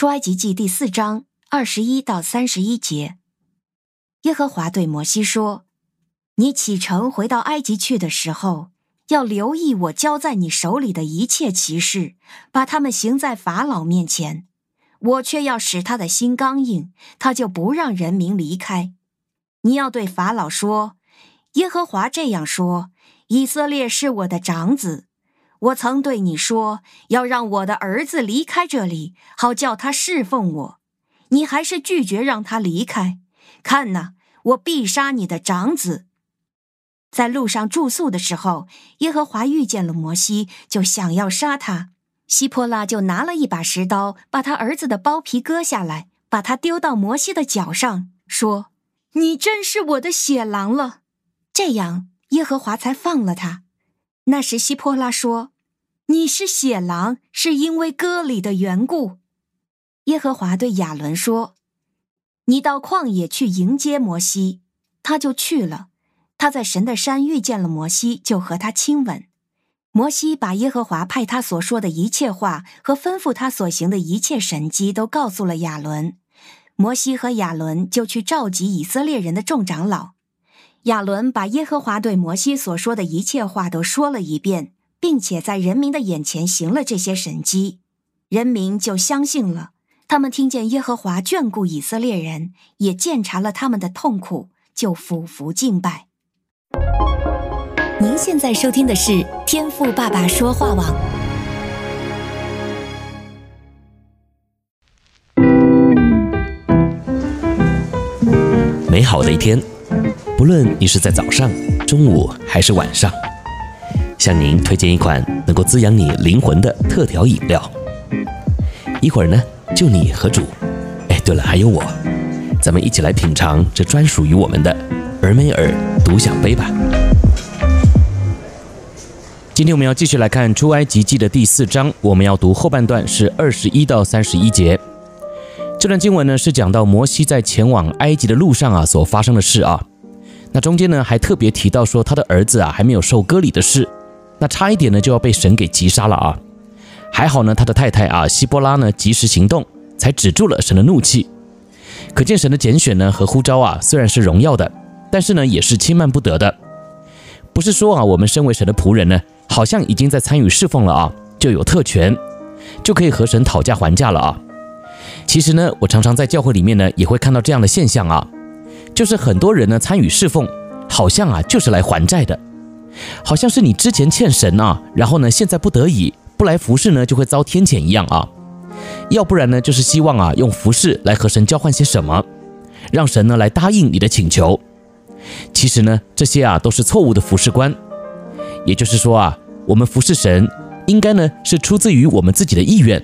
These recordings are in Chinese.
出埃及记第四章二十一到三十一节，耶和华对摩西说：“你启程回到埃及去的时候，要留意我交在你手里的一切奇事，把他们行在法老面前。我却要使他的心刚硬，他就不让人民离开。你要对法老说：耶和华这样说：以色列是我的长子。”我曾对你说，要让我的儿子离开这里，好叫他侍奉我。你还是拒绝让他离开。看呐，我必杀你的长子。在路上住宿的时候，耶和华遇见了摩西，就想要杀他。希波拉就拿了一把石刀，把他儿子的包皮割下来，把他丢到摩西的脚上，说：“你真是我的血狼了。”这样，耶和华才放了他。那时希波拉说：“你是血狼，是因为割礼的缘故。”耶和华对亚伦说：“你到旷野去迎接摩西。”他就去了。他在神的山遇见了摩西，就和他亲吻。摩西把耶和华派他所说的一切话和吩咐他所行的一切神迹都告诉了亚伦。摩西和亚伦就去召集以色列人的众长老。亚伦把耶和华对摩西所说的一切话都说了一遍，并且在人民的眼前行了这些神迹，人民就相信了。他们听见耶和华眷顾以色列人，也鉴察了他们的痛苦，就俯伏敬拜。您现在收听的是天赋爸爸说话网。美好的一天。无论你是在早上、中午还是晚上，向您推荐一款能够滋养你灵魂的特调饮料。一会儿呢，就你和主，哎，对了，还有我，咱们一起来品尝这专属于我们的尔梅尔独享杯吧。今天我们要继续来看出埃及记的第四章，我们要读后半段是二十一到三十一节。这段经文呢，是讲到摩西在前往埃及的路上啊所发生的事啊。那中间呢，还特别提到说他的儿子啊还没有受割礼的事，那差一点呢就要被神给击杀了啊！还好呢，他的太太啊希波拉呢及时行动，才止住了神的怒气。可见神的拣选呢和呼召啊虽然是荣耀的，但是呢也是轻慢不得的。不是说啊我们身为神的仆人呢，好像已经在参与侍奉了啊，就有特权，就可以和神讨价还价了啊。其实呢，我常常在教会里面呢也会看到这样的现象啊。就是很多人呢参与侍奉，好像啊就是来还债的，好像是你之前欠神啊，然后呢现在不得已不来服侍呢就会遭天谴一样啊，要不然呢就是希望啊用服侍来和神交换些什么，让神呢来答应你的请求。其实呢这些啊都是错误的服侍观，也就是说啊我们服侍神应该呢是出自于我们自己的意愿，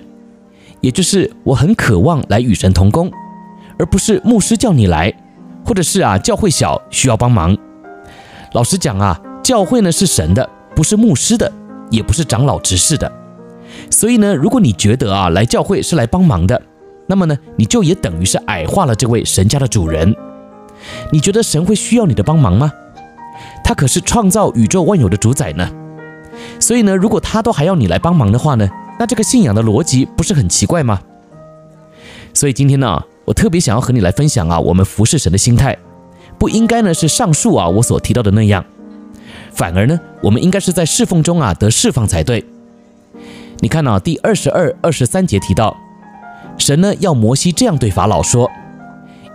也就是我很渴望来与神同工，而不是牧师叫你来。或者是啊，教会小需要帮忙。老实讲啊，教会呢是神的，不是牧师的，也不是长老执事的。所以呢，如果你觉得啊来教会是来帮忙的，那么呢，你就也等于是矮化了这位神家的主人。你觉得神会需要你的帮忙吗？他可是创造宇宙万有的主宰呢。所以呢，如果他都还要你来帮忙的话呢，那这个信仰的逻辑不是很奇怪吗？所以今天呢。我特别想要和你来分享啊，我们服侍神的心态，不应该呢是上述啊我所提到的那样，反而呢，我们应该是在侍奉中啊得释放才对。你看啊，第二十二、二十三节提到，神呢要摩西这样对法老说：“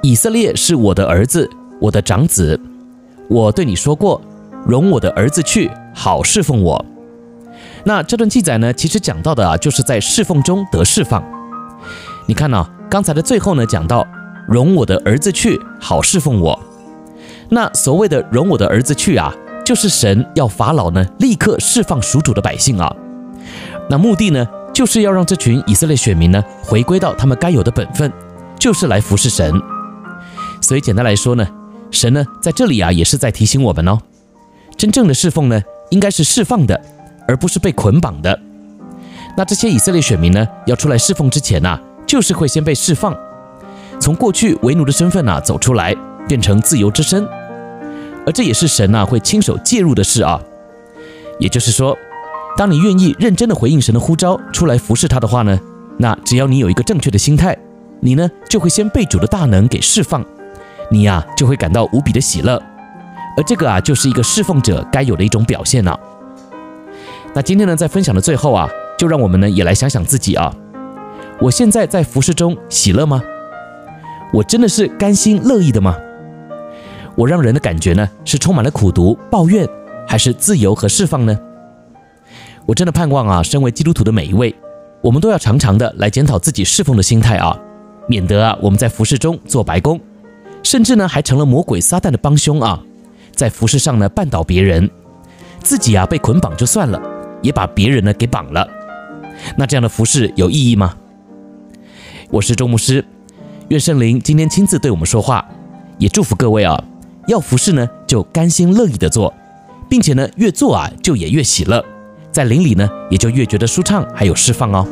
以色列是我的儿子，我的长子，我对你说过，容我的儿子去，好侍奉我。”那这段记载呢，其实讲到的啊，就是在侍奉中得释放。你看呢？刚才的最后呢，讲到容我的儿子去，好侍奉我。那所谓的容我的儿子去啊，就是神要法老呢立刻释放属主的百姓啊。那目的呢，就是要让这群以色列选民呢回归到他们该有的本分，就是来服侍神。所以简单来说呢，神呢在这里啊也是在提醒我们哦，真正的侍奉呢应该是释放的，而不是被捆绑的。那这些以色列选民呢要出来侍奉之前呐。就是会先被释放，从过去为奴的身份啊走出来，变成自由之身，而这也是神啊会亲手介入的事啊。也就是说，当你愿意认真的回应神的呼召，出来服侍他的话呢，那只要你有一个正确的心态，你呢就会先被主的大能给释放，你呀、就会感到无比的喜乐，而这个啊就是一个侍奉者该有的一种表现了、啊。那今天呢，在分享的最后啊，就让我们呢也来想想自己啊，我现在在服事中喜乐吗？我真的是甘心乐意的吗？我让人的感觉呢是充满了苦毒、抱怨，还是自由和释放呢？我真的盼望啊，身为基督徒的每一位，我们都要常常的来检讨自己侍奉的心态啊，免得啊我们在服事中做白工，甚至呢还成了魔鬼撒旦的帮凶啊，在服事上呢绊倒别人，自己啊被捆绑就算了，也把别人呢给绑了，那这样的服事有意义吗？我是周牧师，愿圣灵今天亲自对我们说话，也祝福各位啊，要服侍呢就甘心乐意的做，并且呢越做啊就也越喜乐。在灵里呢，也就越觉得舒畅，还有释放哦。